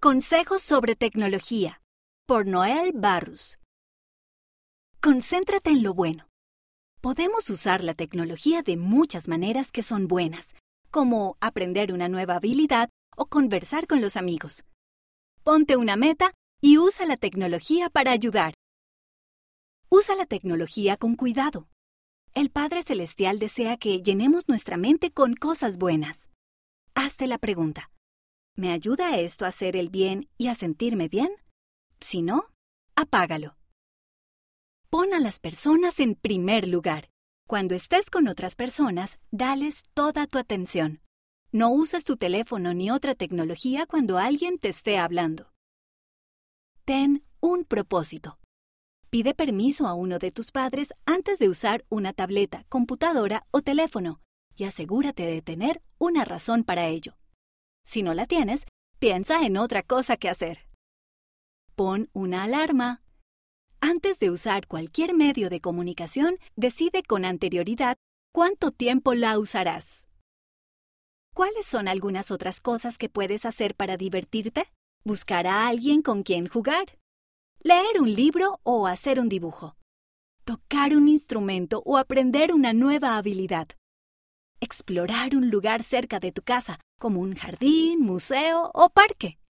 Consejos sobre tecnología por Noel Barrus. Concéntrate en lo bueno. Podemos usar la tecnología de muchas maneras que son buenas, como aprender una nueva habilidad o conversar con los amigos. Ponte una meta y usa la tecnología para ayudar. Usa la tecnología con cuidado. El Padre Celestial desea que llenemos nuestra mente con cosas buenas. Hazte la pregunta. ¿Me ayuda esto a hacer el bien y a sentirme bien? Si no, apágalo. Pon a las personas en primer lugar. Cuando estés con otras personas, dales toda tu atención. No uses tu teléfono ni otra tecnología cuando alguien te esté hablando. Ten un propósito. Pide permiso a uno de tus padres antes de usar una tableta, computadora o teléfono y asegúrate de tener una razón para ello. Si no la tienes, piensa en otra cosa que hacer. Pon una alarma. Antes de usar cualquier medio de comunicación, decide con anterioridad cuánto tiempo la usarás. ¿Cuáles son algunas otras cosas que puedes hacer para divertirte? Buscar a alguien con quien jugar. Leer un libro o hacer un dibujo. Tocar un instrumento o aprender una nueva habilidad explorar un lugar cerca de tu casa, como un jardín, museo o parque.